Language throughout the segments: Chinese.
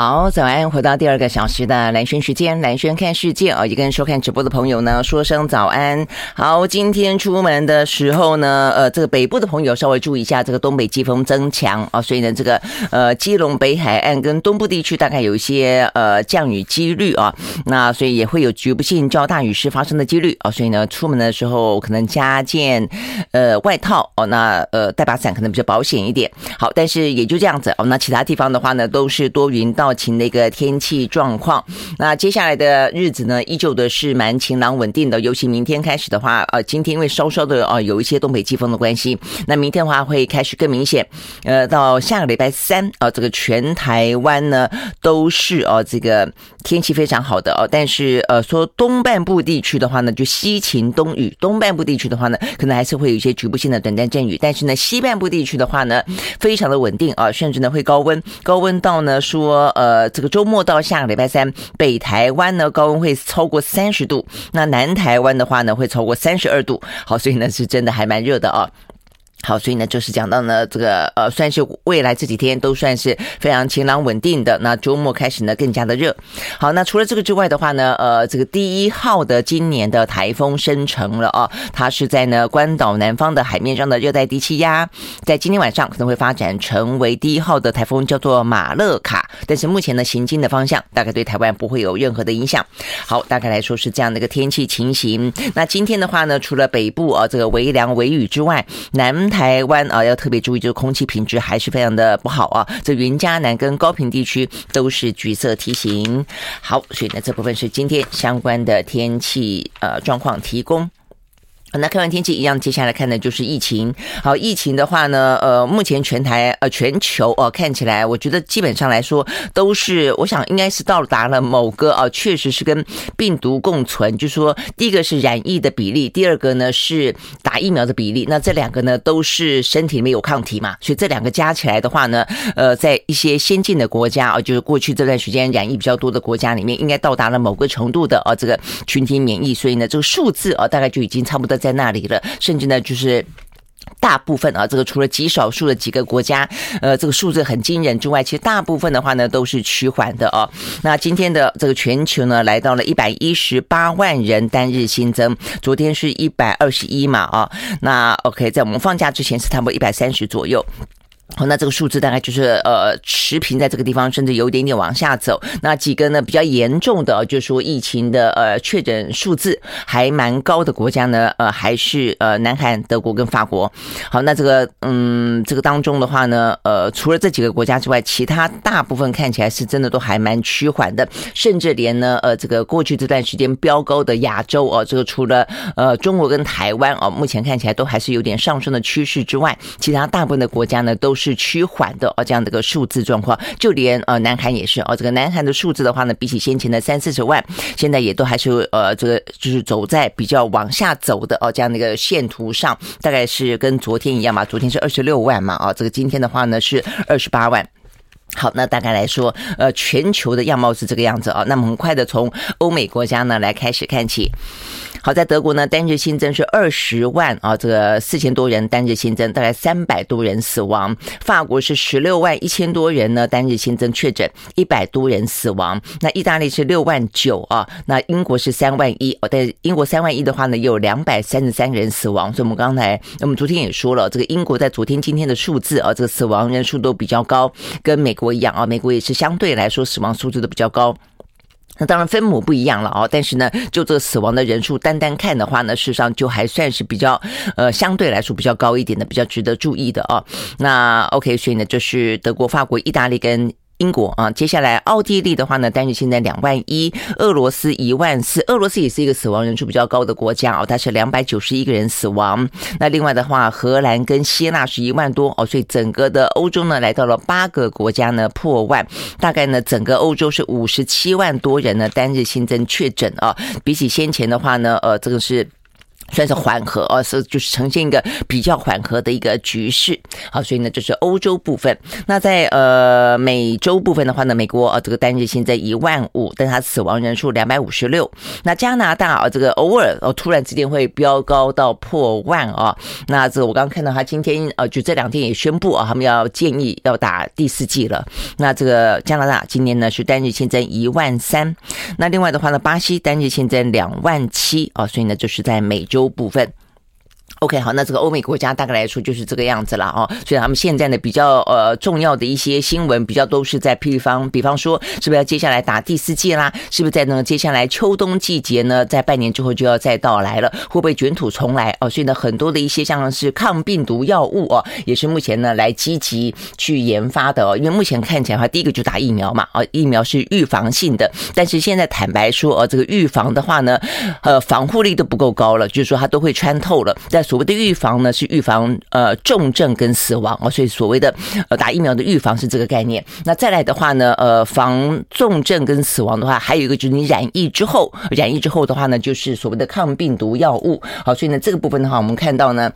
好，早安！回到第二个小时的蓝轩时间，蓝轩看世界哦，也跟收看直播的朋友呢说声早安。好，今天出门的时候呢，呃，这个北部的朋友稍微注意一下，这个东北季风增强啊，所以呢，这个呃，基隆北海岸跟东部地区大概有一些呃降雨几率啊，那所以也会有局部性较大雨势发生的几率啊，所以呢，出门的时候可能加件呃外套哦，那呃带把伞可能比较保险一点。好，但是也就这样子哦，那其他地方的话呢，都是多云到。晴的一个天气状况，那接下来的日子呢，依旧的是蛮晴朗稳定的。尤其明天开始的话，呃，今天因为稍稍的呃有一些东北季风的关系，那明天的话会开始更明显。呃，到下个礼拜三啊，这个全台湾呢都是哦这个天气非常好的哦。但是呃说东半部地区的话呢，就西晴东雨；东半部地区的话呢，可能还是会有一些局部性的短暂阵雨。但是呢，西半部地区的话呢，非常的稳定啊，甚至呢会高温，高温到呢说。呃，这个周末到下个礼拜三，北台湾呢高温会超过三十度，那南台湾的话呢会超过三十二度。好，所以呢是真的还蛮热的啊。好，所以呢，就是讲到呢，这个呃，算是未来这几天都算是非常晴朗稳定的。那周末开始呢，更加的热。好，那除了这个之外的话呢，呃，这个第一号的今年的台风生成了啊，它是在呢关岛南方的海面上的热带低气压，在今天晚上可能会发展成为第一号的台风，叫做马勒卡。但是目前呢，行进的方向大概对台湾不会有任何的影响。好，大概来说是这样的一个天气情形。那今天的话呢，除了北部啊这个微凉微雨之外，南台湾啊，要特别注意，就是空气品质还是非常的不好啊。这云嘉南跟高屏地区都是橘色提醒。好，所以呢，这部分是今天相关的天气呃状况提供。那看完天气一样，接下来看的就是疫情。好，疫情的话呢，呃，目前全台呃全球哦，看起来我觉得基本上来说都是，我想应该是到达了某个啊，确实是跟病毒共存。就是说，第一个是染疫的比例，第二个呢是打疫苗的比例。那这两个呢都是身体里面有抗体嘛，所以这两个加起来的话呢，呃，在一些先进的国家啊，就是过去这段时间染疫比较多的国家里面，应该到达了某个程度的啊这个群体免疫。所以呢，这个数字啊，大概就已经差不多。在那里了，甚至呢，就是大部分啊，这个除了极少数的几个国家，呃，这个数字很惊人之外，其实大部分的话呢，都是趋缓的啊。那今天的这个全球呢，来到了一百一十八万人单日新增，昨天是一百二十一嘛啊。那 OK，在我们放假之前是差不多一百三十左右。好，那这个数字大概就是呃持平在这个地方，甚至有一点点往下走。那几个呢比较严重的，就是说疫情的呃确诊数字还蛮高的国家呢，呃还是呃南韩、德国跟法国。好，那这个嗯这个当中的话呢，呃除了这几个国家之外，其他大部分看起来是真的都还蛮趋缓的，甚至连呢呃这个过去这段时间飙高的亚洲哦，这个除了呃中国跟台湾哦，目前看起来都还是有点上升的趋势之外，其他大部分的国家呢都是。趋缓的哦，这样的一个数字状况，就连呃南韩也是哦，这个南韩的数字的话呢，比起先前的三四十万，现在也都还是呃这个就是走在比较往下走的哦，这样的一个线图上，大概是跟昨天一样嘛，昨天是二十六万嘛，啊，这个今天的话呢是二十八万。好，那大概来说，呃，全球的样貌是这个样子啊。那么很快的从欧美国家呢来开始看起。好，在德国呢，单日新增是二十万啊，这个四千多人单日新增，大概三百多人死亡。法国是十六万一千多人呢，单日新增确诊一百多人死亡。那意大利是六万九啊，那英国是三万一。哦，但英国三万一的话呢，有两百三十三人死亡。所以我们刚才，我们昨天也说了，这个英国在昨天、今天的数字啊，这个死亡人数都比较高，跟美国一样啊，美国也是相对来说死亡数字都比较高。那当然分母不一样了哦，但是呢，就这个死亡的人数单单看的话呢，事实上就还算是比较呃相对来说比较高一点的，比较值得注意的哦。那 OK，所以呢，就是德国、法国、意大利跟。英国啊，接下来奥地利的话呢，单日现在两万一，俄罗斯一万四，俄罗斯也是一个死亡人数比较高的国家哦，它是两百九十一个人死亡。那另外的话，荷兰跟希腊是一万多哦，所以整个的欧洲呢，来到了八个国家呢破万，大概呢整个欧洲是五十七万多人呢单日新增确诊啊，比起先前的话呢，呃，这个是。算是缓和哦，是就是呈现一个比较缓和的一个局势。好，所以呢，这是欧洲部分。那在呃美洲部分的话呢，美国啊这个单日现在一万五，但它死亡人数两百五十六。那加拿大啊这个偶尔哦突然之间会飙高到破万啊。那这我刚看到他今天呃就这两天也宣布啊，他们要建议要打第四剂了。那这个加拿大今年呢是单日新增一万三。那另外的话呢，巴西单日新增两万七啊，所以呢就是在美洲。部分。OK，好，那这个欧美国家大概来说就是这个样子了哦。所以他们现在呢比较呃重要的一些新闻，比较都是在譬方，比方说是不是要接下来打第四剂啦？是不是在呢接下来秋冬季节呢，在半年之后就要再到来了？会不会卷土重来哦？所以呢，很多的一些像是抗病毒药物哦，也是目前呢来积极去研发的哦。因为目前看起来的话，第一个就打疫苗嘛，啊，疫苗是预防性的，但是现在坦白说，哦，这个预防的话呢，呃，防护力都不够高了，就是说它都会穿透了，所谓的预防呢，是预防呃重症跟死亡啊，所以所谓的呃打疫苗的预防是这个概念。那再来的话呢，呃防重症跟死亡的话，还有一个就是你染疫之后，染疫之后的话呢，就是所谓的抗病毒药物。好，所以呢这个部分的话，我们看到呢。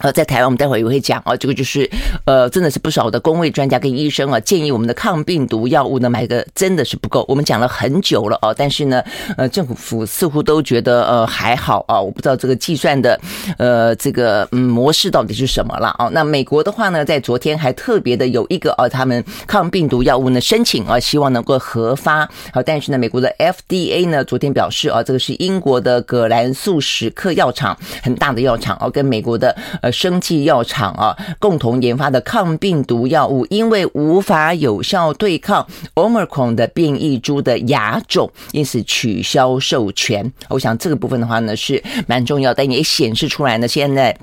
呃，在台湾，我们待会也会讲啊，这个就是，呃，真的是不少的公卫专家跟医生啊，建议我们的抗病毒药物呢买个真的是不够。我们讲了很久了哦，但是呢，呃，政府似乎都觉得呃还好啊，我不知道这个计算的呃这个嗯模式到底是什么了啊。那美国的话呢，在昨天还特别的有一个啊，他们抗病毒药物呢申请啊，希望能够核发。好，但是呢，美国的 FDA 呢昨天表示啊，这个是英国的葛兰素史克药厂，很大的药厂哦，跟美国的呃。生技药厂啊，共同研发的抗病毒药物，因为无法有效对抗 Omicron 的变异株的牙种，因此取消授权。我想这个部分的话呢，是蛮重要，但也显示出来呢，现在。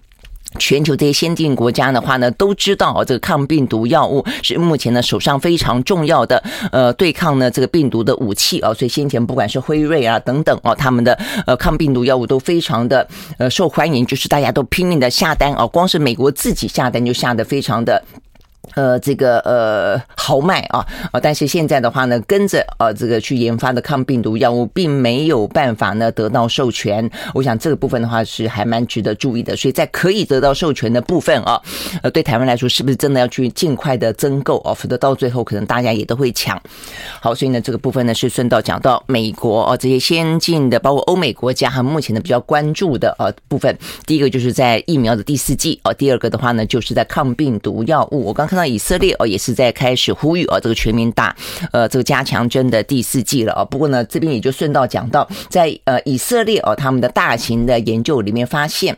全球这些先进国家的话呢，都知道这个抗病毒药物是目前呢手上非常重要的呃对抗呢这个病毒的武器啊，所以先前不管是辉瑞啊等等哦，他们的呃抗病毒药物都非常的呃受欢迎，就是大家都拼命的下单啊，光是美国自己下单就下的非常的。呃，这个呃豪迈啊啊！但是现在的话呢，跟着呃这个去研发的抗病毒药物，并没有办法呢得到授权。我想这个部分的话是还蛮值得注意的。所以在可以得到授权的部分啊，呃，对台湾来说，是不是真的要去尽快的增购啊？否则到最后可能大家也都会抢。好，所以呢，这个部分呢是顺道讲到美国啊这些先进的，包括欧美国家和目前的比较关注的呃部分。第一个就是在疫苗的第四季啊，第二个的话呢就是在抗病毒药物。我刚看到。以色列哦，也是在开始呼吁哦，这个全民打呃这个加强针的第四季了哦。不过呢，这边也就顺道讲到，在呃以色列哦，他们的大型的研究里面发现。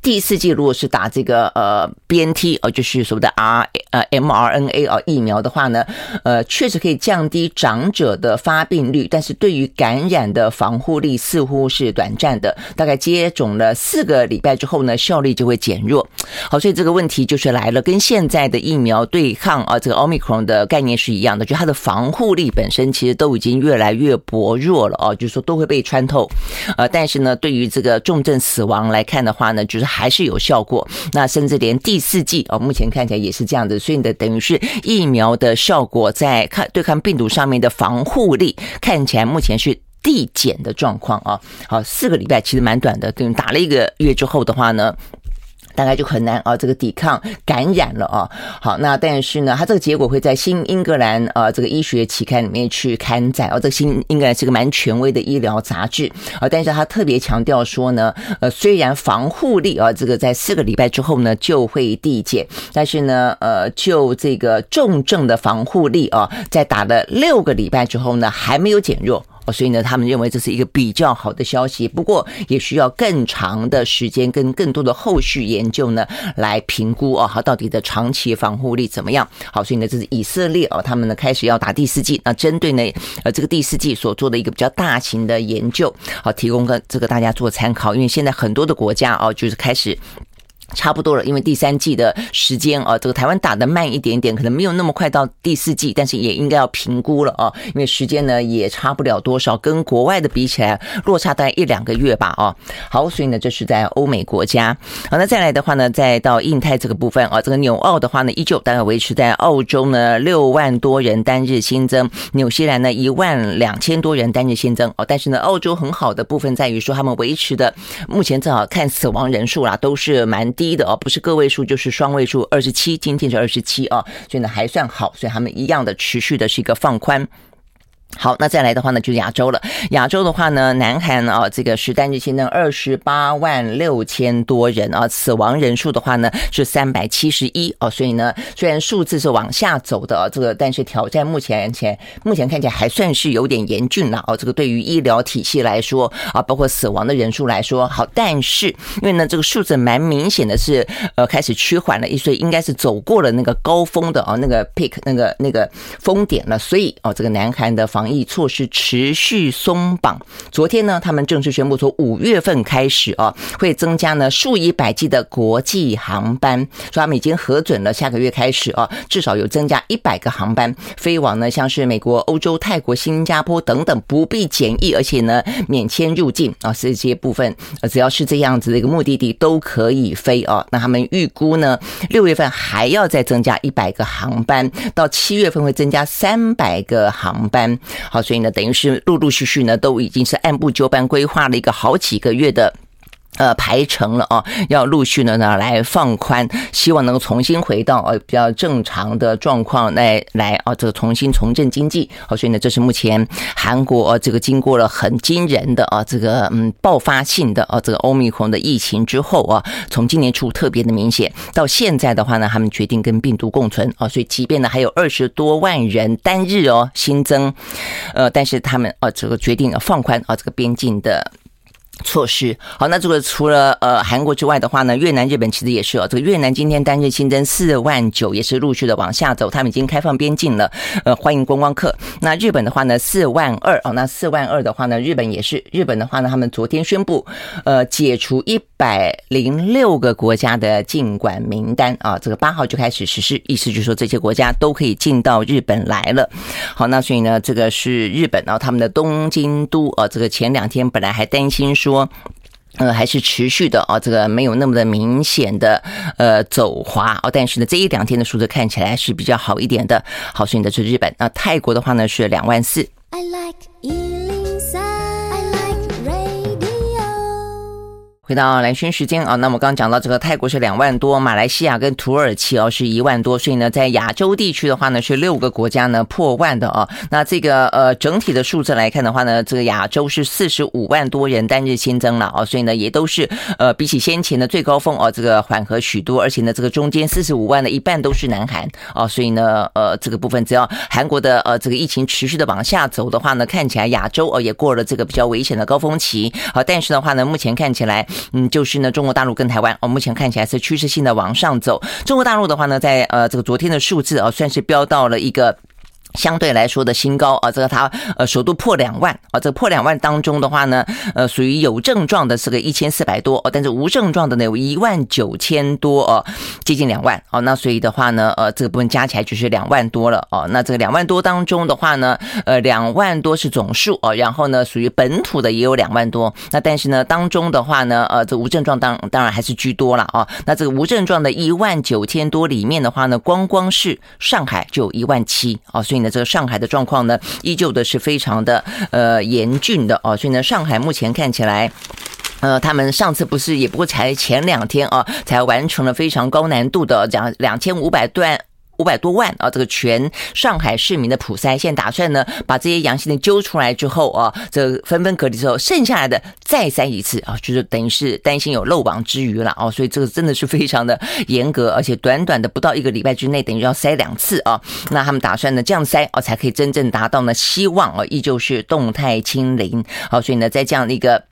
第四季如果是打这个呃 BNT 呃就是所谓的 R 呃 mRNA 啊疫苗的话呢，呃确实可以降低长者的发病率，但是对于感染的防护力似乎是短暂的，大概接种了四个礼拜之后呢，效力就会减弱。好，所以这个问题就是来了，跟现在的疫苗对抗啊这个 Omicron 的概念是一样的，就它的防护力本身其实都已经越来越薄弱了啊，就是说都会被穿透。呃，但是呢，对于这个重症死亡来看的话呢，就是还是有效果，那甚至连第四季哦，目前看起来也是这样子，所以呢，等于是疫苗的效果在抗对抗病毒上面的防护力看起来目前是递减的状况啊。好，四个礼拜其实蛮短的，等于打了一个月之后的话呢。大概就很难啊，这个抵抗感染了啊。好，那但是呢，它这个结果会在《新英格兰》啊这个医学期刊里面去刊载啊。这个《新英格兰》是个蛮权威的医疗杂志啊，但是他特别强调说呢，呃，虽然防护力啊，这个在四个礼拜之后呢就会递减，但是呢，呃，就这个重症的防护力啊，在打了六个礼拜之后呢，还没有减弱。哦，所以呢，他们认为这是一个比较好的消息，不过也需要更长的时间跟更多的后续研究呢来评估哦，它到底的长期防护力怎么样？好，所以呢，这是以色列哦，他们呢开始要打第四剂，那针对呢呃这个第四剂所做的一个比较大型的研究，好，提供个这个大家做参考，因为现在很多的国家哦就是开始。差不多了，因为第三季的时间啊，这个台湾打得慢一点点，可能没有那么快到第四季，但是也应该要评估了啊，因为时间呢也差不了多少，跟国外的比起来，落差大概一两个月吧啊。好，所以呢，这是在欧美国家。好，那再来的话呢，再到印太这个部分啊，这个纽澳的话呢，依旧大概维持在澳洲呢六万多人单日新增，纽西兰呢一万两千多人单日新增哦，但是呢，澳洲很好的部分在于说，他们维持的目前正好看死亡人数啦，都是蛮。低的哦，不是个位数就是双位数，二十七，今天是二十七啊，所以呢还算好，所以他们一样的持续的是一个放宽。好，那再来的话呢，就是亚洲了。亚洲的话呢，南韩啊，这个是单日新增二十八万六千多人啊，死亡人数的话呢是三百七十一哦，所以呢，虽然数字是往下走的，这个但是挑战目前前目前看起来还算是有点严峻了哦。这个对于医疗体系来说啊，包括死亡的人数来说，好，但是因为呢，这个数字蛮明显的是呃开始趋缓了，所以应该是走过了那个高峰的啊，那个 peak 那个那个峰点了，所以哦，这个南韩的防防疫措施持续松绑。昨天呢，他们正式宣布从五月份开始啊，会增加呢数以百计的国际航班。说他们已经核准了，下个月开始啊，至少有增加一百个航班飞往呢，像是美国、欧洲、泰国、新加坡等等，不必检疫，而且呢免签入境啊，这些部分只要是这样子的一个目的地都可以飞啊。那他们预估呢，六月份还要再增加一百个航班，到七月份会增加三百个航班。好，所以呢，等于是陆陆续续呢，都已经是按部就班规划了一个好几个月的。呃，排成了啊，要陆续的呢来放宽，希望能够重新回到呃比较正常的状况来来啊，这个重新重振经济。好，所以呢，这是目前韩国啊这个经过了很惊人的啊这个嗯爆发性的啊这个欧米孔的疫情之后啊，从今年初特别的明显，到现在的话呢，他们决定跟病毒共存啊，所以即便呢还有二十多万人单日哦新增，呃，但是他们啊这个决定放宽啊这个边境的。措施好，那这个除了呃韩国之外的话呢，越南、日本其实也是哦。这个越南今天单日新增四万九，也是陆续的往下走，他们已经开放边境了，呃，欢迎观光客。那日本的话呢，四万二哦，那四万二的话呢，日本也是日本的话呢，他们昨天宣布呃解除一百零六个国家的进管名单啊，这个八号就开始实施，意思就是说这些国家都可以进到日本来了。好，那所以呢，这个是日本然后，他们的东京都啊，这个前两天本来还担心说。呃，还是持续的啊，这个没有那么的明显的呃走滑哦，但是呢，这一两天的数字看起来是比较好一点的。好，所以呢，这是日本。那泰国的话呢是两万四。I like 回到蓝轩时间啊，那么刚刚讲到这个泰国是两万多，马来西亚跟土耳其哦是一万多，所以呢，在亚洲地区的话呢是六个国家呢破万的啊。那这个呃整体的数字来看的话呢，这个亚洲是四十五万多人单日新增了啊，所以呢也都是呃比起先前的最高峰哦这个缓和许多，而且呢这个中间四十五万的一半都是南韩啊，所以呢呃这个部分只要韩国的呃这个疫情持续的往下走的话呢，看起来亚洲哦也过了这个比较危险的高峰期好，但是的话呢目前看起来。嗯，就是呢，中国大陆跟台湾，哦，目前看起来是趋势性的往上走。中国大陆的话呢，在呃这个昨天的数字啊，算是飙到了一个。相对来说的新高啊，这个它呃首度破两万啊，这个破两万当中的话呢，呃属于有症状的是个一千四百多哦，但是无症状的呢有一万九千多哦，接近两万哦，那所以的话呢，呃这个部分加起来就是两万多了哦，那这个两万多当中的话呢，呃两万多是总数哦，然后呢属于本土的也有两万多，那但是呢当中的话呢，呃这无症状当当然还是居多了啊，那这个无症状的一万九千多里面的话呢，光光是上海就有一万七哦，所以。那这个上海的状况呢，依旧的是非常的呃严峻的哦，所以呢，上海目前看起来，呃，他们上次不是也不过才前两天啊，才完成了非常高难度的两两千五百段。五百多万啊！这个全上海市民的普筛，现在打算呢，把这些阳性的揪出来之后啊，这纷纷隔离之后，剩下来的再筛一次啊，就是等于是担心有漏网之鱼了啊，所以这个真的是非常的严格，而且短短的不到一个礼拜之内，等于要筛两次啊。那他们打算呢这样筛啊，才可以真正达到呢希望啊，依旧是动态清零。好，所以呢，在这样的一个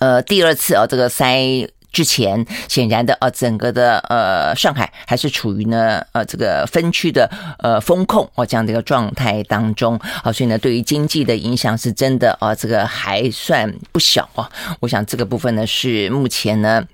呃第二次啊，这个筛。之前显然的啊，整个的呃上海还是处于呢呃这个分区的呃风控哦这样的一个状态当中，好，所以呢对于经济的影响是真的啊，这个还算不小啊。我想这个部分呢是目前呢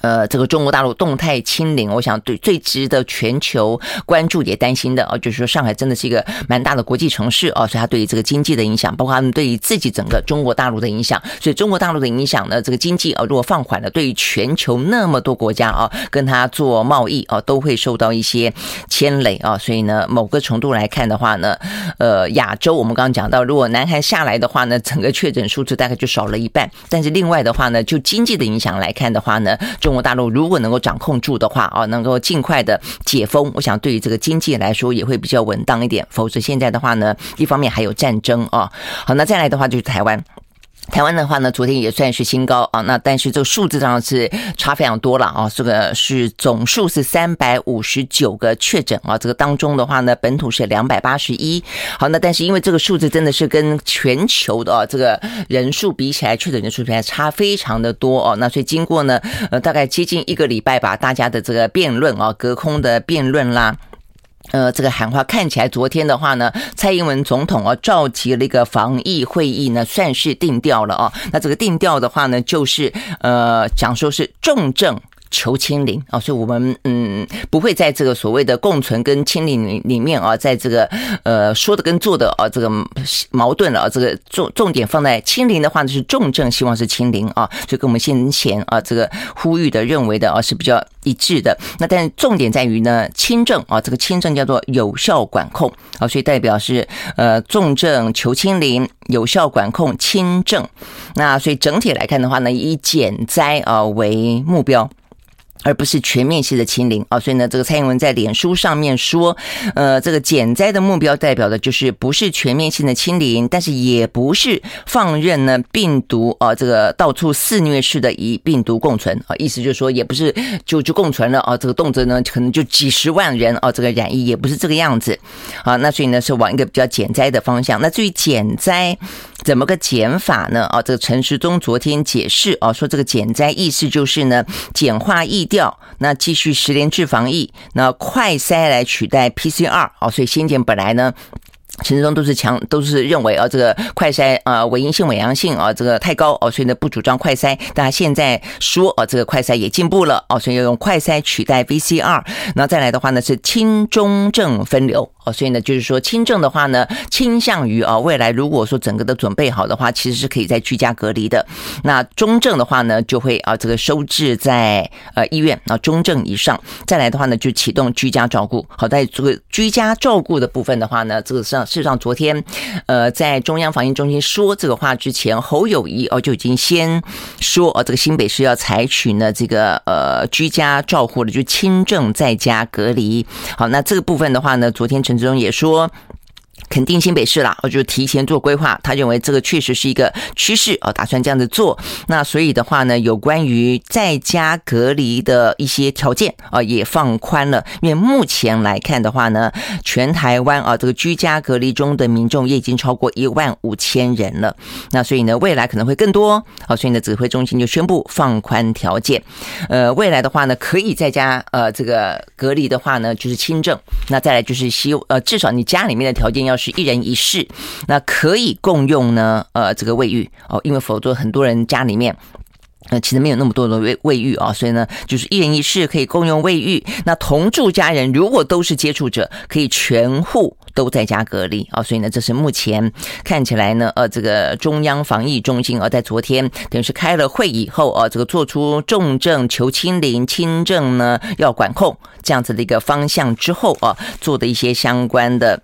呃，这个中国大陆动态清零，我想对最值得全球关注也担心的啊，就是说上海真的是一个蛮大的国际城市啊，所以它对于这个经济的影响，包括他们对于自己整个中国大陆的影响，所以中国大陆的影响呢，这个经济啊如果放缓了，对于全球那么多国家啊跟他做贸易啊都会受到一些牵累啊，所以呢，某个程度来看的话呢，呃，亚洲我们刚刚讲到，如果南韩下来的话呢，整个确诊数字大概就少了一半，但是另外的话呢，就经济的影响来看的话呢，中国大陆如果能够掌控住的话啊，能够尽快的解封，我想对于这个经济来说也会比较稳当一点。否则现在的话呢，一方面还有战争啊。好，那再来的话就是台湾。台湾的话呢，昨天也算是新高啊，那但是这个数字上是差非常多了啊，这个是总数是三百五十九个确诊啊，这个当中的话呢，本土是两百八十一。好，那但是因为这个数字真的是跟全球的啊这个人数比起来，确诊人数比来差非常的多哦，那所以经过呢呃大概接近一个礼拜吧，大家的这个辩论啊，隔空的辩论啦。呃，这个喊话看起来，昨天的话呢，蔡英文总统啊召集了一个防疫会议呢，算是定调了啊。那这个定调的话呢，就是呃讲说是重症。求清零啊，所以我们嗯不会在这个所谓的共存跟清零里面啊，在这个呃说的跟做的啊这个矛盾了啊，这个重重点放在清零的话呢是重症，希望是清零啊，所以跟我们先前啊这个呼吁的认为的啊是比较一致的。那但重点在于呢轻症啊，这个轻症叫做有效管控啊，所以代表是呃重症求清零，有效管控轻症。那所以整体来看的话呢，以减灾啊为目标。而不是全面性的清零。啊，所以呢，这个蔡英文在脸书上面说，呃，这个减灾的目标代表的就是不是全面性的清零，但是也不是放任呢病毒啊，这个到处肆虐式的与病毒共存。啊，意思就是说，也不是就就共存了啊，这个动辄呢可能就几十万人啊，这个染疫也不是这个样子。啊，那所以呢是往一个比较减灾的方向。那至于减灾怎么个减法呢？啊，这个陈时中昨天解释啊，说这个减灾意思就是呢简化易调。那继续实联制防疫，那快筛来取代 PCR 哦，所以先前本来呢。陈时忠都是强，都是认为啊，这个快筛啊，伪阴性、伪阳性啊，这个太高哦，所以呢不主张快筛。但他现在说啊，这个快筛也进步了哦，所以要用快筛取代 VCR。那再来的话呢是轻中症分流哦，所以呢就是说轻症的话呢倾向于啊未来如果说整个都准备好的话，其实是可以在居家隔离的。那中症的话呢就会啊这个收治在呃医院啊，中症以上再来的话呢就启动居家照顾。好，在这个居家照顾的部分的话呢，这个上。事实上，昨天，呃，在中央防疫中心说这个话之前，侯友谊哦就已经先说哦，这个新北市要采取呢这个呃居家照护的，就轻症在家隔离。好，那这个部分的话呢，昨天陈中也说。肯定新北市啦，我就提前做规划。他认为这个确实是一个趋势哦，打算这样子做。那所以的话呢，有关于在家隔离的一些条件啊，也放宽了。因为目前来看的话呢，全台湾啊，这个居家隔离中的民众也已经超过一万五千人了。那所以呢，未来可能会更多啊。所以呢，指挥中心就宣布放宽条件。呃，未来的话呢，可以在家呃这个隔离的话呢，就是轻症。那再来就是希呃，至少你家里面的条件要。是一人一室，那可以共用呢？呃，这个卫浴哦，因为否则很多人家里面呃其实没有那么多的卫卫浴啊，所以呢，就是一人一室可以共用卫浴。那同住家人如果都是接触者，可以全户都在家隔离啊。所以呢，这是目前看起来呢，呃，这个中央防疫中心啊，在昨天等于是开了会以后啊，这个做出重症求清零，轻症呢要管控这样子的一个方向之后啊，做的一些相关的。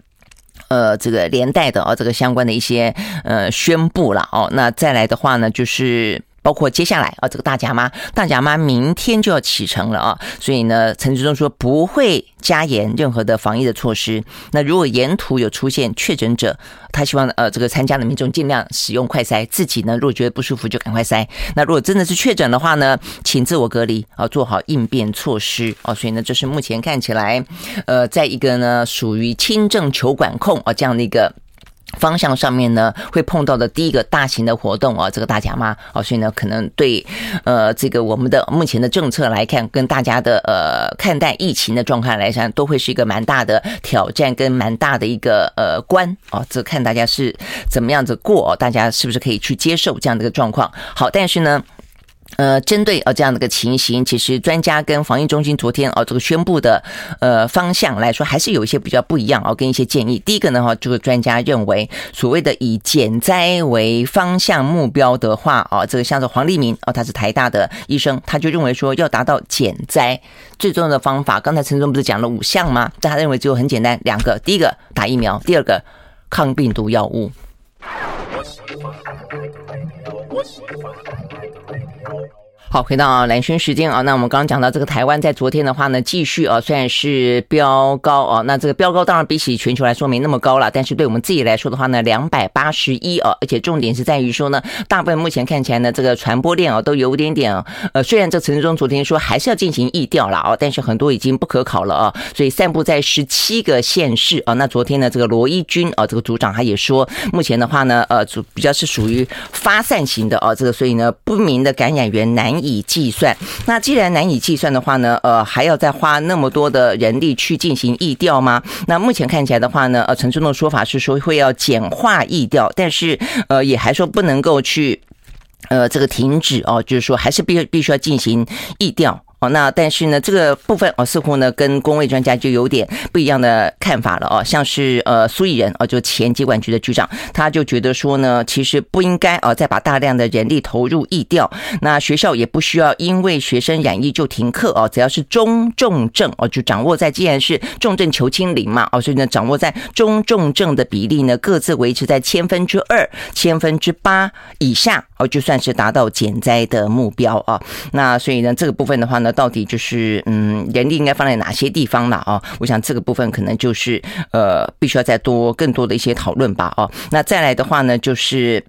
呃，这个连带的啊，这个相关的一些呃宣布了哦，那再来的话呢，就是。包括接下来啊，这个大甲妈，大甲妈明天就要启程了啊，所以呢，陈志忠说不会加严任何的防疫的措施。那如果沿途有出现确诊者，他希望呃这个参加的民众尽量使用快筛，自己呢如果觉得不舒服就赶快筛。那如果真的是确诊的话呢，请自我隔离啊，做好应变措施啊。所以呢，这是目前看起来呃，在一个呢属于轻症求管控啊这样的一个。方向上面呢，会碰到的第一个大型的活动啊，这个大甲妈啊，所以呢，可能对呃这个我们的目前的政策来看，跟大家的呃看待疫情的状况来讲，都会是一个蛮大的挑战跟蛮大的一个呃关啊，这看大家是怎么样子过，大家是不是可以去接受这样的一个状况？好，但是呢。呃，针对呃这样的一个情形，其实专家跟防疫中心昨天哦这个宣布的呃方向来说，还是有一些比较不一样哦，跟一些建议。第一个呢哈，这个专家认为，所谓的以减灾为方向目标的话哦，这个像是黄立民哦，他是台大的医生，他就认为说要达到减灾最重要的方法，刚才陈总不是讲了五项吗？但他认为只有很简单两个，第一个打疫苗，第二个抗病毒药物。Thank you. 好，回到蓝轩时间啊，那我们刚刚讲到这个台湾在昨天的话呢，继续啊，虽然是飙高啊，那这个飙高当然比起全球来说没那么高了，但是对我们自己来说的话呢，两百八十一啊，而且重点是在于说呢，大部分目前看起来呢，这个传播链啊都有点点呃，虽然这陈时中昨天说还是要进行疫调了啊，但是很多已经不可考了。啊，所以散布在十七个县市啊，那昨天呢，这个罗一军啊，这个组长他也说，目前的话呢，呃，主比较是属于发散型的啊，这个所以呢，不明的感染源难以计算，那既然难以计算的话呢，呃，还要再花那么多的人力去进行疫调吗？那目前看起来的话呢，呃，陈时中的说法是说会要简化疫调，但是呃，也还说不能够去呃这个停止哦，就是说还是必必须要进行疫调。哦，那但是呢，这个部分哦，似乎呢跟公卫专家就有点不一样的看法了哦。像是呃苏益仁哦，就前机管局的局长，他就觉得说呢，其实不应该啊再把大量的人力投入疫调。那学校也不需要因为学生染疫就停课哦，只要是中重症哦，就掌握在既然是重症求清零嘛哦，所以呢掌握在中重症的比例呢各自维持在千分之二、千分之八以下哦，就算是达到减灾的目标啊。那所以呢这个部分的话呢。到底就是嗯，人力应该放在哪些地方了啊？我想这个部分可能就是呃，必须要再多更多的一些讨论吧。哦，那再来的话呢，就是。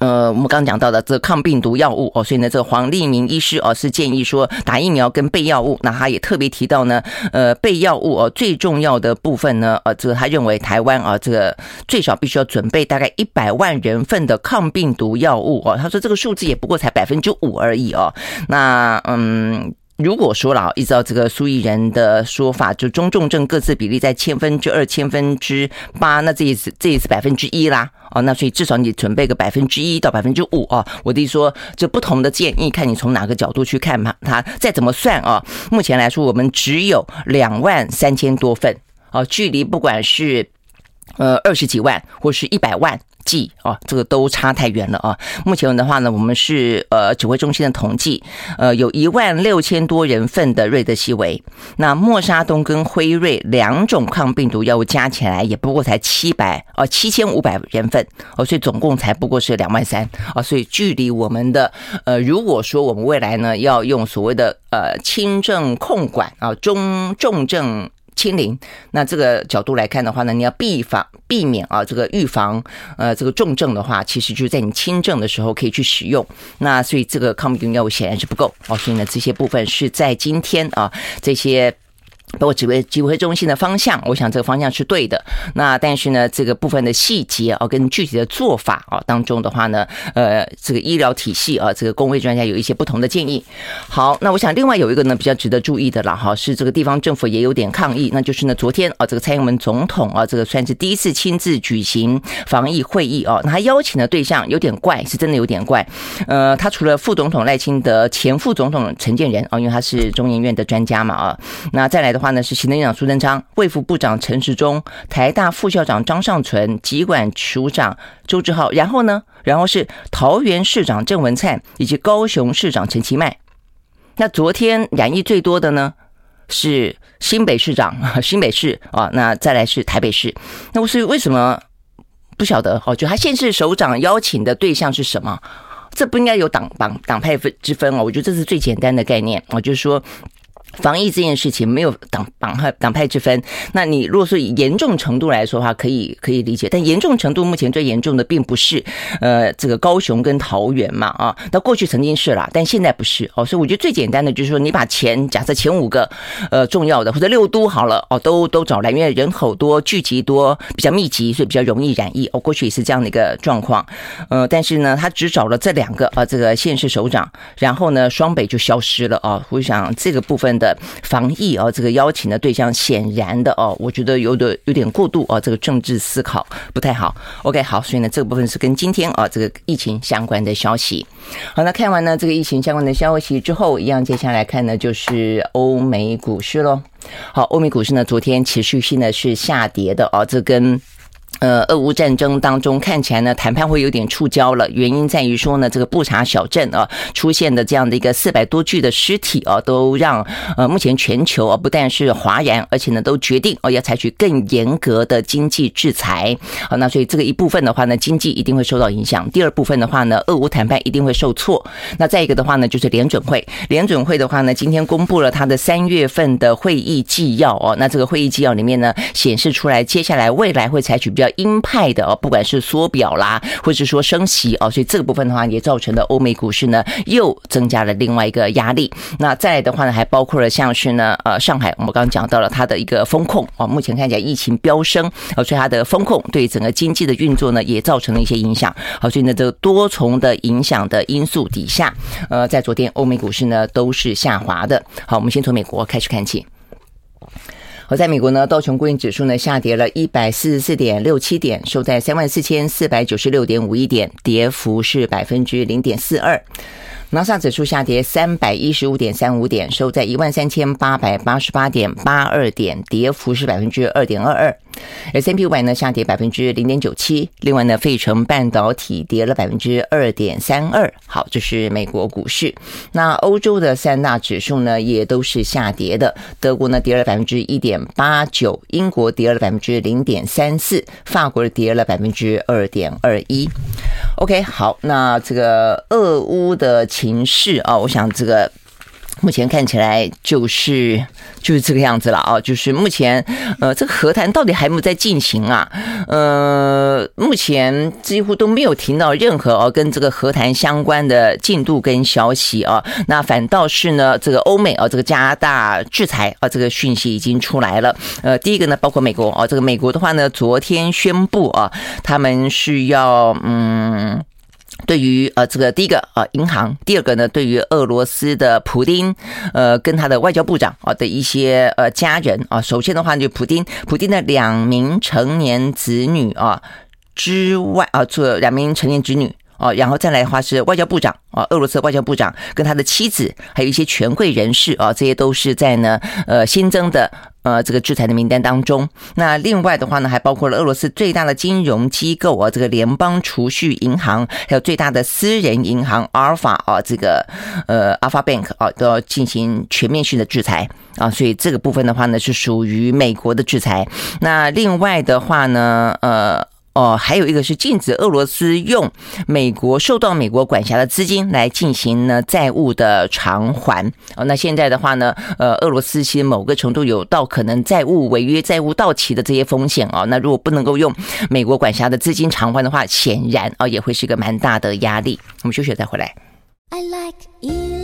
呃，我们刚刚讲到的这个抗病毒药物哦，所以呢，这个黄立明医师哦是建议说打疫苗跟备药物，那他也特别提到呢，呃，备药物哦最重要的部分呢，呃，这个他认为台湾啊，这个最少必须要准备大概一百万人份的抗病毒药物哦，他说这个数字也不过才百分之五而已哦，那嗯。如果说了，依照这个苏益仁的说法，就中重症各自比例在千分之二、千分之八，那这也是这也是百分之一啦。哦，那所以至少你准备个百分之一到百分之五哦。我的说，就不同的建议，看你从哪个角度去看嘛。它再怎么算啊，目前来说我们只有两万三千多份哦，距离不管是呃二十几万或是一百万。计啊，这个都差太远了啊！目前的话呢，我们是呃指挥中心的统计，呃有一万六千多人份的瑞德西韦，那默沙东跟辉瑞两种抗病毒药物加起来也不过才七百哦七千五百人份哦，所以总共才不过是两万三啊，所以距离我们的呃如果说我们未来呢要用所谓的呃轻症控管啊中重症。清零，那这个角度来看的话呢，你要避防避免啊，这个预防呃这个重症的话，其实就是在你轻症的时候可以去使用。那所以这个抗病毒药物显然是不够哦，所以呢这些部分是在今天啊这些。包括指挥指挥中心的方向，我想这个方向是对的。那但是呢，这个部分的细节啊，跟具体的做法啊当中的话呢，呃，这个医疗体系啊，这个公卫专家有一些不同的建议。好，那我想另外有一个呢比较值得注意的了哈，是这个地方政府也有点抗议，那就是呢昨天啊，这个蔡英文总统啊，这个算是第一次亲自举行防疫会议啊，那他邀请的对象有点怪，是真的有点怪。呃，他除了副总统赖清德、前副总统陈建仁啊，因为他是中研院的专家嘛啊，那再来的话。话呢是行政院长苏贞昌、卫福部长陈时中、台大副校长张尚存、疾管署长周志浩，然后呢，然后是桃园市长郑文灿以及高雄市长陈其迈。那昨天染疫最多的呢是新北市长，新北市啊，那再来是台北市。那我是为什么不晓得？哦，就他现市首长邀请的对象是什么？这不应该有党党党派分之分哦。我觉得这是最简单的概念，我就是说。防疫这件事情没有党党派党派之分，那你如果说以严重程度来说的话，可以可以理解。但严重程度目前最严重的并不是呃这个高雄跟桃园嘛啊，那过去曾经是啦，但现在不是哦。所以我觉得最简单的就是说，你把前假设前五个呃重要的或者六都好了哦，都都找来，因为人口多聚集多比较密集，所以比较容易染疫。哦，过去也是这样的一个状况。呃，但是呢，他只找了这两个啊，这个县市首长，然后呢，双北就消失了啊。我想这个部分的。的防疫啊，这个邀请的对象显然的哦，我觉得有点有点过度啊，这个政治思考不太好。OK，好，所以呢，这个部分是跟今天啊这个疫情相关的消息。好，那看完呢这个疫情相关的消息之后，一样接下来看呢就是欧美股市喽。好，欧美股市呢昨天持续性呢是下跌的啊，这跟。呃，俄乌战争当中看起来呢，谈判会有点触礁了。原因在于说呢，这个布查小镇啊出现的这样的一个四百多具的尸体啊，都让呃目前全球啊不但是哗然，而且呢都决定哦要采取更严格的经济制裁。好，那所以这个一部分的话呢，经济一定会受到影响。第二部分的话呢，俄乌谈判一定会受挫。那再一个的话呢，就是联准会，联准会的话呢，今天公布了它的三月份的会议纪要哦。那这个会议纪要里面呢，显示出来接下来未来会采取比较。鹰派的哦，不管是缩表啦，或者是说升息哦，所以这个部分的话，也造成了欧美股市呢又增加了另外一个压力。那再来的话呢，还包括了像是呢，呃，上海，我们刚刚讲到了它的一个风控哦，目前看起来疫情飙升，哦，所以它的风控对整个经济的运作呢也造成了一些影响。好，所以呢，这个多重的影响的因素底下，呃，在昨天欧美股市呢都是下滑的。好，我们先从美国开始看起。而，在美国呢，道琼工业指数呢下跌了一百四十四点六七点，收在三万四千四百九十六点五一点，跌幅是百分之零点四二。纳斯达克指数下跌三百一十五点三五点，收在一万三千八百八十八点八二点，跌幅是百分之二点二二。S&P 五百呢下跌百分之零点九七。另外呢，费城半导体跌了百分之二点三二。好，这是美国股市。那欧洲的三大指数呢也都是下跌的。德国呢跌了百分之一点八九，英国跌了百分之零点三四，法国跌了百分之二点二一。OK，好，那这个俄乌的情势啊，我想这个目前看起来就是就是这个样子了啊，就是目前呃，这个和谈到底还没有在进行啊？呃，目前几乎都没有听到任何哦跟这个和谈相关的进度跟消息啊。那反倒是呢，这个欧美啊，这个加大制裁啊，这个讯息已经出来了。呃，第一个呢，包括美国啊，这个美国的话呢，昨天宣布啊，他们是要嗯。对于呃这个第一个呃银行，第二个呢，对于俄罗斯的普丁，呃跟他的外交部长啊的一些呃家人啊，首先的话就普丁，普丁的两名成年子女啊之外啊，这两名成年子女哦，然后再来的话是外交部长啊，俄罗斯外交部长跟他的妻子，还有一些权贵人士啊，这些都是在呢呃新增的。呃，这个制裁的名单当中，那另外的话呢，还包括了俄罗斯最大的金融机构啊，这个联邦储蓄银行，还有最大的私人银行阿尔法啊，这个呃 Alpha Bank 啊，都要进行全面性的制裁啊，所以这个部分的话呢，是属于美国的制裁。那另外的话呢，呃。哦，还有一个是禁止俄罗斯用美国受到美国管辖的资金来进行呢债务的偿还。哦，那现在的话呢，呃，俄罗斯其实某个程度有到可能债务违约、债务到期的这些风险啊。那如果不能够用美国管辖的资金偿还的话，显然啊也会是一个蛮大的压力。我们休息再回来。I like you.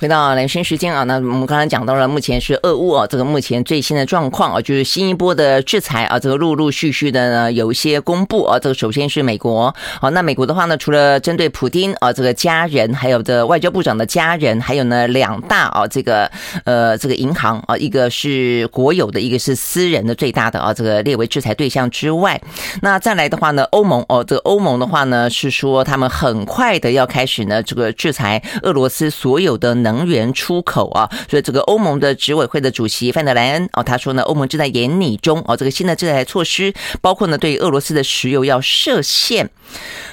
回到蓝生时间啊，那我们刚才讲到了，目前是俄乌啊，这个目前最新的状况啊，就是新一波的制裁啊，这个陆陆续续的呢有一些公布啊。这个首先是美国，好，那美国的话呢，除了针对普丁啊这个家人，还有这外交部长的家人，还有呢两大啊这个呃这个银行啊，一个是国有的，一个是私人的最大的啊，这个列为制裁对象之外，那再来的话呢，欧盟哦，这个欧盟的话呢是说他们很快的要开始呢这个制裁俄罗斯所有的能。能源出口啊，所以这个欧盟的执委会的主席范德莱恩哦，他说呢，欧盟正在研拟中哦，这个新的制裁措施包括呢，对俄罗斯的石油要设限。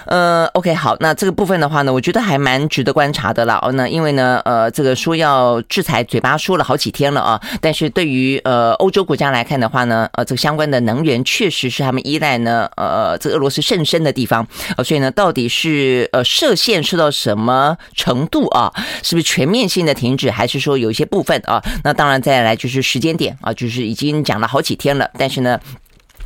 呃，OK，好，那这个部分的话呢，我觉得还蛮值得观察的啦。哦，那因为呢，呃，这个说要制裁，嘴巴说了好几天了啊，但是对于呃欧洲国家来看的话呢，呃，这个相关的能源确实是他们依赖呢，呃，这个俄罗斯甚深的地方，呃，所以呢，到底是呃设限设到什么程度啊？是不是全面性的停止，还是说有一些部分啊？那当然再来就是时间点啊，就是已经讲了好几天了，但是呢。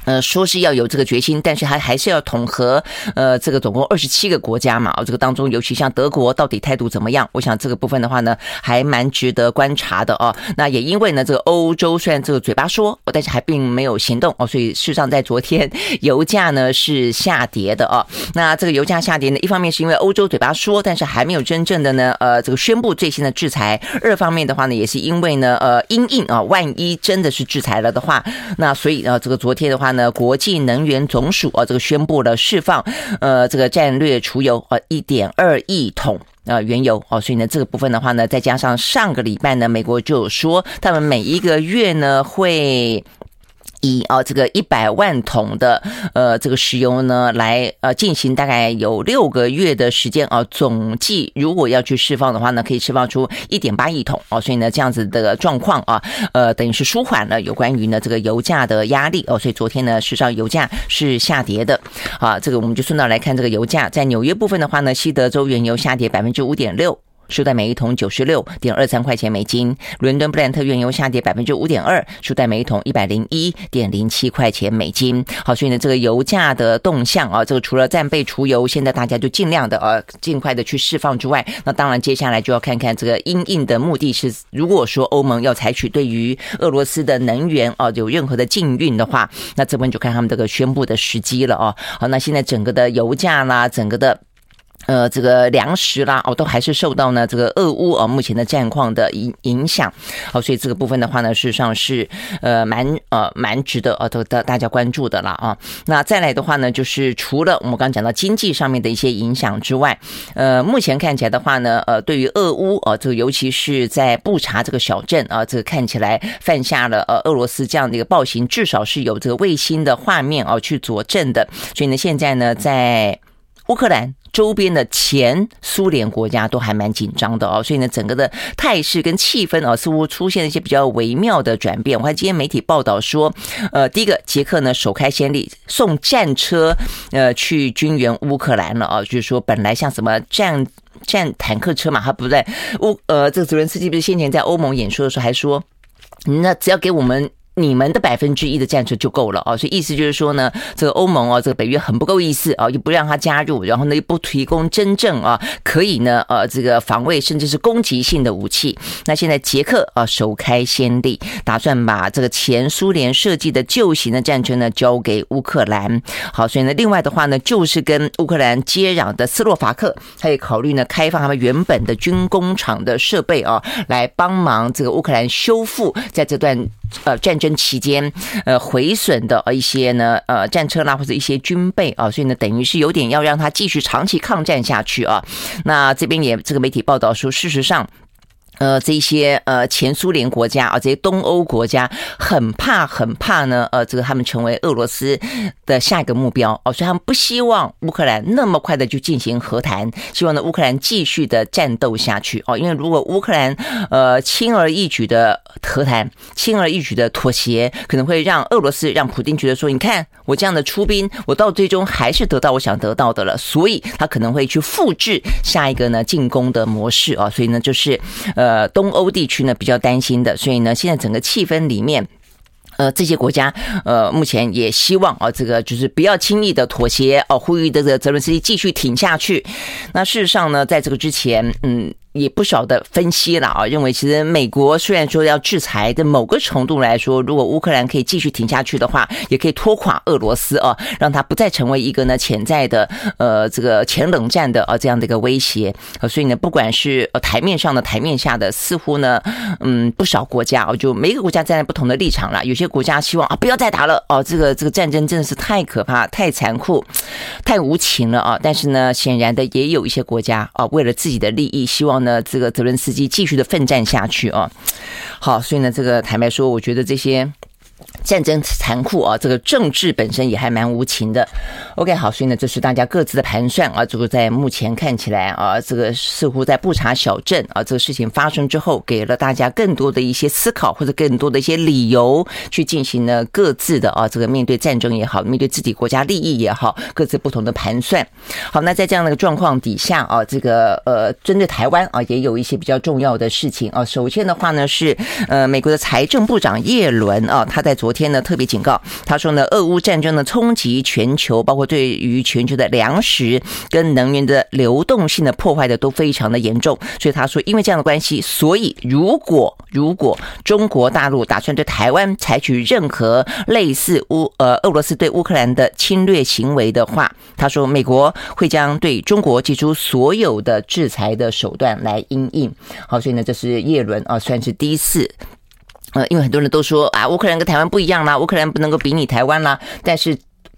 呃，说是要有这个决心，但是还还是要统合，呃，这个总共二十七个国家嘛，这个当中，尤其像德国，到底态度怎么样？我想这个部分的话呢，还蛮值得观察的哦。那也因为呢，这个欧洲虽然这个嘴巴说，但是还并没有行动哦，所以事实上在昨天，油价呢是下跌的哦。那这个油价下跌呢，一方面是因为欧洲嘴巴说，但是还没有真正的呢，呃，这个宣布最新的制裁；二方面的话呢，也是因为呢，呃，因应啊，万一真的是制裁了的话，那所以呢，这个昨天的话呢。国际能源总署啊，这个宣布了释放，呃，这个战略储油啊，一点二亿桶啊原油哦，所以呢，这个部分的话呢，再加上上个礼拜呢，美国就有说，他们每一个月呢会。以啊这个一百万桶的呃这个石油呢来呃进行大概有六个月的时间啊，总计如果要去释放的话呢，可以释放出一点八亿桶哦，所以呢这样子的状况啊，呃等于是舒缓了有关于呢这个油价的压力哦，所以昨天呢事实上油价是下跌的啊，这个我们就顺道来看这个油价，在纽约部分的话呢，西德州原油下跌百分之五点六。收在每一桶九十六点二三块钱美金，伦敦布兰特原油下跌百分之五点二，收在每一桶一百零一点零七块钱美金。好，所以呢，这个油价的动向啊，这个除了战备储油，现在大家就尽量的呃尽快的去释放之外，那当然接下来就要看看这个因应的目的是，如果说欧盟要采取对于俄罗斯的能源啊有任何的禁运的话，那这边就看他们这个宣布的时机了哦。好，那现在整个的油价啦，整个的。呃，这个粮食啦，哦，都还是受到呢这个俄乌啊目前的战况的影影响，哦，所以这个部分的话呢，事实上是呃蛮呃蛮值得呃都大大家关注的了啊。那再来的话呢，就是除了我们刚讲到经济上面的一些影响之外，呃，目前看起来的话呢，呃，对于俄乌啊，这个尤其是在布查这个小镇啊，这个看起来犯下了呃俄罗斯这样的一个暴行，至少是有这个卫星的画面啊去佐证的。所以呢，现在呢，在乌克兰。周边的前苏联国家都还蛮紧张的哦，所以呢，整个的态势跟气氛哦，似乎出现了一些比较微妙的转变。我看今天媒体报道说，呃，第一个，捷克呢首开先例，送战车呃去军援乌克兰了啊，就是说本来像什么战战坦克车嘛，他不在乌呃，这个泽连斯基不是先前在欧盟演说的时候还说，那只要给我们。你们的百分之一的战车就够了啊，所以意思就是说呢，这个欧盟啊，这个北约很不够意思啊，又不让他加入，然后呢又不提供真正啊可以呢呃这个防卫甚至是攻击性的武器。那现在捷克啊首开先例，打算把这个前苏联设计的旧型的战车呢交给乌克兰。好，所以呢另外的话呢，就是跟乌克兰接壤的斯洛伐克，他也考虑呢开放他们原本的军工厂的设备啊，来帮忙这个乌克兰修复在这段。呃，战争期间，呃，毁损的一些呢，呃，战车啦，或者一些军备啊，所以呢，等于是有点要让他继续长期抗战下去啊。那这边也这个媒体报道说，事实上。呃，这些呃前苏联国家啊，这些东欧国家很怕很怕呢，呃，这个他们成为俄罗斯的下一个目标。哦，所以他们不希望乌克兰那么快的就进行和谈，希望呢乌克兰继续的战斗下去。哦，因为如果乌克兰呃轻而易举的和谈，轻而易举的妥协，可能会让俄罗斯让普丁觉得说，你看我这样的出兵，我到最终还是得到我想得到的了，所以他可能会去复制下一个呢进攻的模式。啊，所以呢就是呃。呃，东欧地区呢比较担心的，所以呢，现在整个气氛里面，呃，这些国家呃，目前也希望啊，这个就是不要轻易的妥协哦，呼吁这个泽伦斯基继续挺下去。那事实上呢，在这个之前，嗯。也不少的分析了啊，认为其实美国虽然说要制裁在某个程度来说，如果乌克兰可以继续挺下去的话，也可以拖垮俄罗斯啊，让它不再成为一个呢潜在的呃这个前冷战的啊这样的一个威胁。所以呢，不管是呃台面上的台面下的，似乎呢嗯不少国家啊，就每个国家站在不同的立场了。有些国家希望啊不要再打了哦，这个这个战争真的是太可怕、太残酷、太无情了啊。但是呢，显然的也有一些国家啊，为了自己的利益，希望。呢，这个泽伦斯基继续的奋战下去啊，好，所以呢，这个坦白说，我觉得这些。战争残酷啊，这个政治本身也还蛮无情的。OK，好，所以呢，这是大家各自的盘算啊。这个在目前看起来啊，这个似乎在布查小镇啊，这个事情发生之后，给了大家更多的一些思考，或者更多的一些理由去进行呢各自的啊，这个面对战争也好，面对自己国家利益也好，各自不同的盘算。好，那在这样的一个状况底下啊，这个呃，针对台湾啊，也有一些比较重要的事情啊。首先的话呢，是呃，美国的财政部长叶伦啊，他在。在昨天呢特别警告，他说呢，俄乌战争的冲击全球，包括对于全球的粮食跟能源的流动性的破坏的都非常的严重。所以他说，因为这样的关系，所以如果如果中国大陆打算对台湾采取任何类似乌呃俄罗斯对乌克兰的侵略行为的话，他说美国会将对中国提出所有的制裁的手段来因应。好，所以呢，这是叶伦啊，算是第一次。呃，因为很多人都说啊，乌克兰跟台湾不一样啦，乌克兰不能够比拟台湾啦，但是。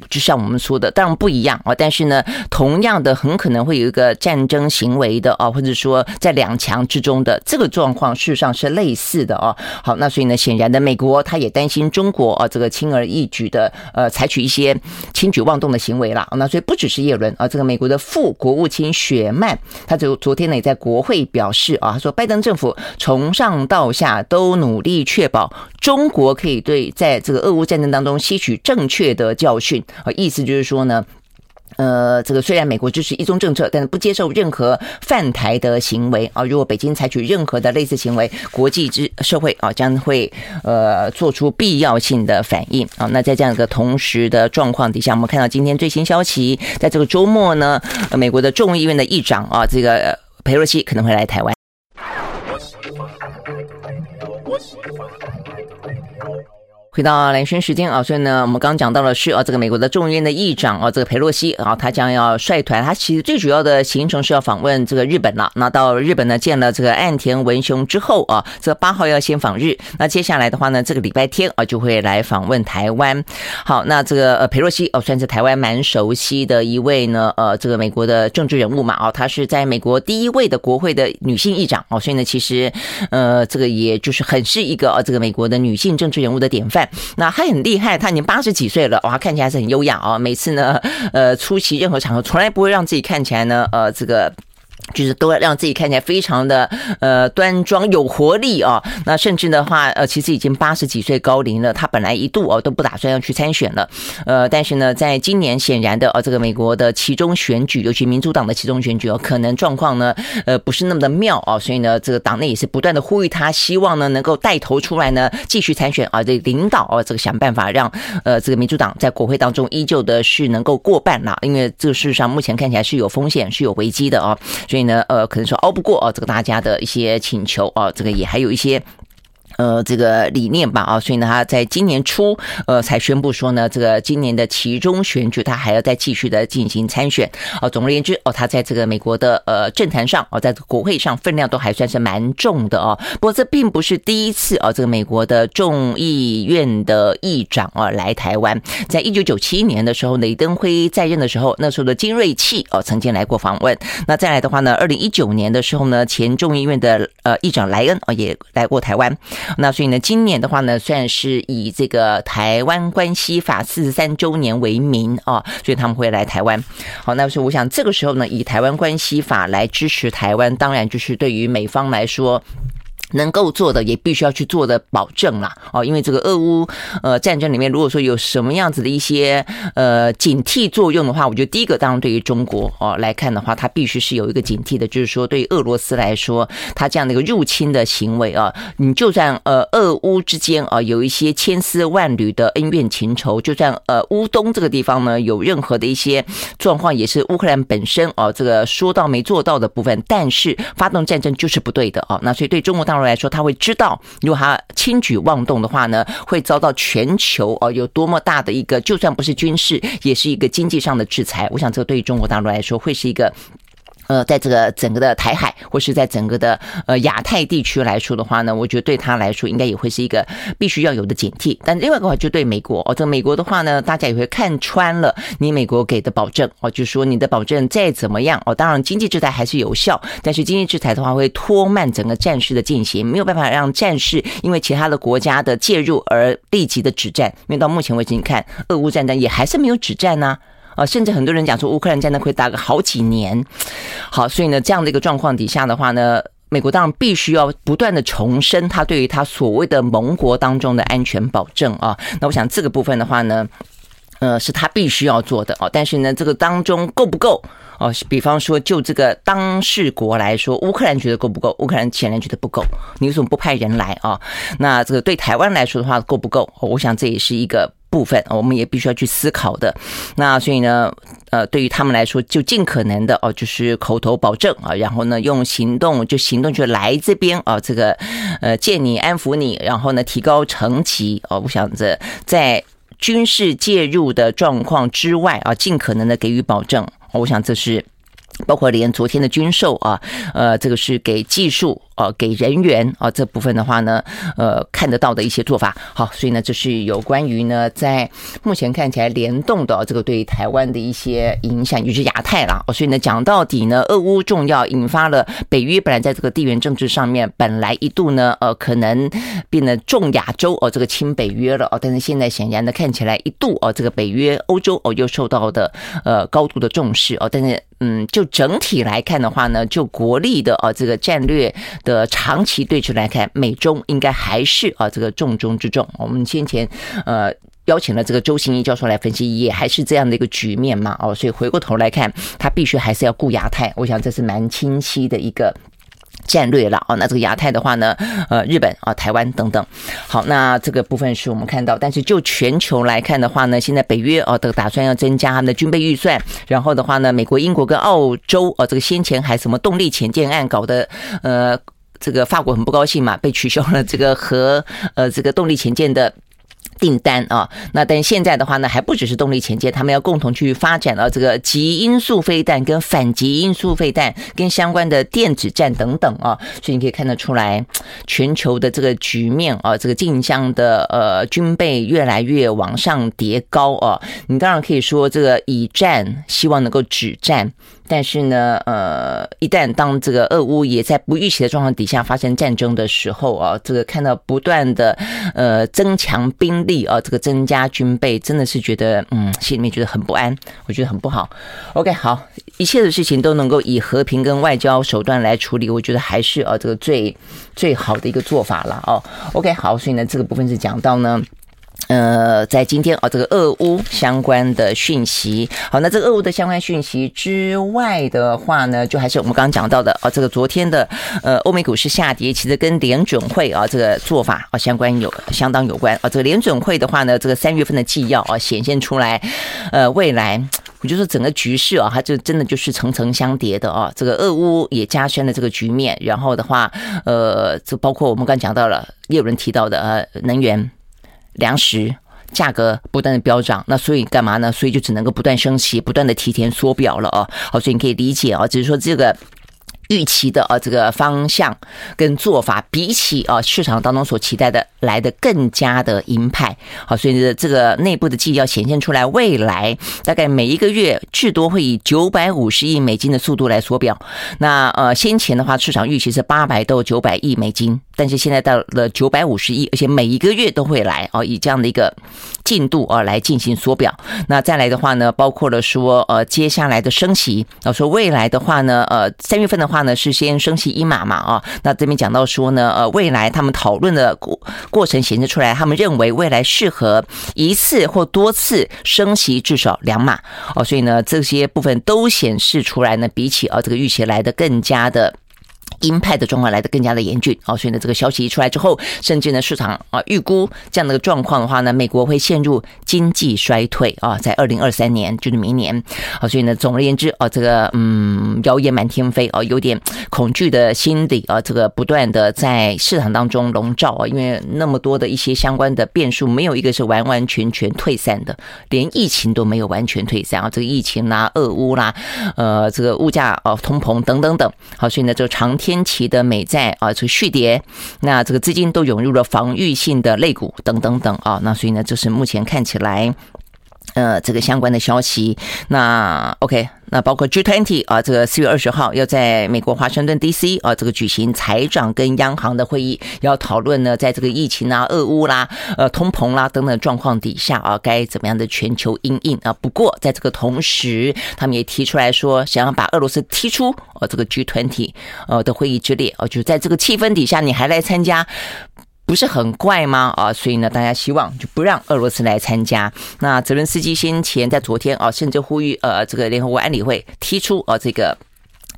就像我们说的，当然不一样啊，但是呢，同样的很可能会有一个战争行为的啊，或者说在两强之中的这个状况，事实上是类似的啊。好，那所以呢，显然的，美国他也担心中国啊这个轻而易举的呃采取一些轻举妄动的行为了。那所以不只是叶伦啊，这个美国的副国务卿雪曼，他就昨天呢也在国会表示啊，他说拜登政府从上到下都努力确保中国可以对在这个俄乌战争当中吸取正确的教训。啊，意思就是说呢，呃，这个虽然美国支持一中政策，但是不接受任何犯台的行为啊。如果北京采取任何的类似行为，国际之社会啊将会呃做出必要性的反应啊。那在这样一个同时的状况底下，我们看到今天最新消息，在这个周末呢，美国的众议院的议长啊，这个裴洛西可能会来台湾。回到蓝轩时间啊，所以呢，我们刚刚讲到的是啊，这个美国的众议院的议长啊，这个佩洛西啊，他将要率团，他其实最主要的行程是要访问这个日本了。那到日本呢，见了这个岸田文雄之后啊，这八号要先访日。那接下来的话呢，这个礼拜天啊，就会来访问台湾。好，那这个呃佩洛西哦，算是台湾蛮熟悉的一位呢，呃，这个美国的政治人物嘛，哦，她是在美国第一位的国会的女性议长哦，所以呢，其实呃，这个也就是很是一个呃，这个美国的女性政治人物的典范。那他很厉害，他已经八十几岁了，哇，看起来是很优雅哦。每次呢，呃，出席任何场合，从来不会让自己看起来呢，呃，这个。就是都要让自己看起来非常的呃端庄有活力啊，那甚至的话呃其实已经八十几岁高龄了，他本来一度哦都不打算要去参选了，呃但是呢在今年显然的呃这个美国的其中选举，尤其民主党的其中选举哦，可能状况呢呃不是那么的妙啊，所以呢这个党内也是不断的呼吁他，希望呢能够带头出来呢继续参选啊，这领导啊这个想办法让呃这个民主党在国会当中依旧的是能够过半了，因为这个事实上目前看起来是有风险是有危机的啊。所以呢，呃，可能说熬不过啊，这个大家的一些请求啊，这个也还有一些。呃，这个理念吧，啊，所以呢，他在今年初，呃，才宣布说呢，这个今年的期中选举，他还要再继续的进行参选。哦，总而言之，哦，他在这个美国的呃政坛上，哦，在国会上分量都还算是蛮重的哦。不过这并不是第一次哦，这个美国的众议院的议长啊来台湾，在一九九七年的时候，雷登辉在任的时候，那时候的金瑞气哦曾经来过访问。那再来的话呢，二零一九年的时候呢，前众议院的呃议长莱恩啊也来过台湾。那所以呢，今年的话呢，算是以这个台湾关系法四十三周年为名啊，所以他们会来台湾。好，那所以我想这个时候呢，以台湾关系法来支持台湾，当然就是对于美方来说。能够做的也必须要去做的保证啦，哦，因为这个俄乌呃战争里面，如果说有什么样子的一些呃警惕作用的话，我觉得第一个当然对于中国哦来看的话，它必须是有一个警惕的，就是说对于俄罗斯来说，它这样的一个入侵的行为啊，你就算呃俄乌之间啊有一些千丝万缕的恩怨情仇，就算呃乌东这个地方呢有任何的一些状况，也是乌克兰本身哦这个说到没做到的部分，但是发动战争就是不对的哦，那所以对中国大陆。来说，他会知道，如果他轻举妄动的话呢，会遭到全球哦有多么大的一个，就算不是军事，也是一个经济上的制裁。我想，这对于中国大陆来说，会是一个。呃，在这个整个的台海，或是在整个的呃亚太地区来说的话呢，我觉得对他来说应该也会是一个必须要有的警惕。但另外一个话，就对美国哦，这个美国的话呢，大家也会看穿了你美国给的保证哦，就说你的保证再怎么样哦，当然经济制裁还是有效，但是经济制裁的话会拖慢整个战事的进行，没有办法让战事因为其他的国家的介入而立即的止战。因为到目前为止，你看俄乌战争也还是没有止战呢。啊甚至很多人讲说乌克兰战争会打个好几年，好，所以呢，这样的一个状况底下的话呢，美国当然必须要不断的重申他对于他所谓的盟国当中的安全保证啊。那我想这个部分的话呢，呃，是他必须要做的哦。但是呢，这个当中够不够哦，比方说就这个当事国来说，乌克兰觉得够不够？乌克兰显然觉得不够，你为什么不派人来啊？那这个对台湾来说的话，够不够？我想这也是一个。部分我们也必须要去思考的。那所以呢，呃，对于他们来说，就尽可能的哦，就是口头保证啊，然后呢，用行动就行动就来这边啊，这个呃见你安抚你，然后呢提高层级哦。我想着在军事介入的状况之外啊，尽可能的给予保证。我想这是包括连昨天的军售啊，呃，这个是给技术。哦，给人员啊这部分的话呢，呃，看得到的一些做法。好，所以呢，这是有关于呢，在目前看起来联动的这个对台湾的一些影响，就是亚太啦。哦，所以呢，讲到底呢，俄乌重要，引发了北约本来在这个地缘政治上面本来一度呢，呃，可能变得重亚洲哦，这个亲北约了哦，但是现在显然呢，看起来一度哦，这个北约欧洲哦又受到的呃高度的重视哦，但是嗯，就整体来看的话呢，就国力的哦这个战略。的长期对峙来看，美中应该还是啊这个重中之重。我们先前呃邀请了这个周行一教授来分析，也还是这样的一个局面嘛。哦，所以回过头来看，他必须还是要顾亚太。我想这是蛮清晰的一个战略了。哦，那这个亚太的话呢，呃，日本啊、台湾等等。好，那这个部分是我们看到，但是就全球来看的话呢，现在北约哦都打算要增加他们的军备预算，然后的话呢，美国、英国跟澳洲哦，这个先前还什么动力潜舰案搞的呃。这个法国很不高兴嘛，被取消了这个和呃这个动力潜舰的。订单啊，那但现在的话呢，还不只是动力潜舰，他们要共同去发展了这个极音速飞弹跟反极音速飞弹跟相关的电子战等等啊，所以你可以看得出来，全球的这个局面啊，这个竞相的呃军备越来越往上叠高啊，你当然可以说这个以战希望能够止战，但是呢，呃，一旦当这个俄乌也在不预期的状况底下发生战争的时候啊，这个看到不断的呃增强兵力。啊，这个增加军备真的是觉得，嗯，心里面觉得很不安，我觉得很不好。OK，好，一切的事情都能够以和平跟外交手段来处理，我觉得还是啊，这个最最好的一个做法了哦。OK，好，所以呢，这个部分是讲到呢。呃，在今天啊，这个俄乌相关的讯息，好，那这个俄乌的相关讯息之外的话呢，就还是我们刚刚讲到的啊，这个昨天的呃欧美股市下跌，其实跟联准会啊这个做法啊相关有相当有关啊。这个联准会的话呢，这个三月份的纪要啊显现出来，呃，未来我就说整个局势啊，它就真的就是层层相叠的啊。这个俄乌也加深了这个局面，然后的话，呃，就包括我们刚讲到了，也有人提到的呃能源。粮食价格不断的飙涨，那所以干嘛呢？所以就只能够不断升息，不断的提前缩表了哦。好，所以你可以理解啊，只是说这个。预期的啊，这个方向跟做法，比起啊市场当中所期待的来的更加的鹰派。好，所以，这个内部的记忆要显现出来，未来大概每一个月至多会以九百五十亿美金的速度来缩表。那呃，先前的话，市场预期是八百到九百亿美金，但是现在到了九百五十亿，而且每一个月都会来啊，以这样的一个进度啊来进行缩表。那再来的话呢，包括了说呃接下来的升息，啊说未来的话呢，呃三月份的话。呢是先升息一码嘛啊，那这边讲到说呢，呃，未来他们讨论的过过程显示出来，他们认为未来适合一次或多次升息至少两码哦，所以呢这些部分都显示出来呢，比起啊这个预期来的更加的。鹰派的状况来得更加的严峻。啊，所以呢，这个消息一出来之后，甚至呢，市场啊预估这样的一个状况的话呢，美国会陷入经济衰退啊，在二零二三年就是明年。啊，所以呢，总而言之啊，这个嗯，谣言满天飞啊，有点恐惧的心理啊，这个不断的在市场当中笼罩啊，因为那么多的一些相关的变数，没有一个是完完全全退散的，连疫情都没有完全退散啊，这个疫情啦、俄乌啦，呃，这个物价啊、通膨等等等，好，所以呢，这个长天。齐的美债啊，这个续跌，那这个资金都涌入了防御性的类股等等等啊，那所以呢，这是目前看起来。呃，这个相关的消息，那 OK，那包括 G20 啊，这个四月二十号要在美国华盛顿 DC 啊，这个举行财长跟央行的会议，要讨论呢，在这个疫情啊、俄乌啦、呃通膨啦等等状况底下啊，该怎么样的全球应应啊？不过在这个同时，他们也提出来说，想要把俄罗斯踢出呃这个 G20 呃的会议之列啊，就在这个气氛底下，你还来参加？不是很怪吗？啊，所以呢，大家希望就不让俄罗斯来参加。那泽伦斯基先前在昨天啊，甚至呼吁呃，这个联合国安理会踢出啊这个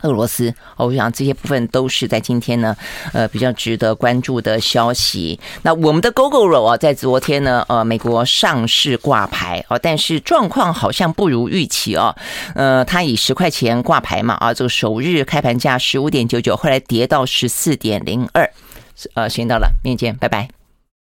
俄罗斯。我想这些部分都是在今天呢，呃，比较值得关注的消息。那我们的 Gogoro 啊，在昨天呢，呃，美国上市挂牌啊，但是状况好像不如预期哦。呃，它以十块钱挂牌嘛，啊，这个首日开盘价十五点九九，后来跌到十四点零二。呃，时间到了，明天见，拜拜。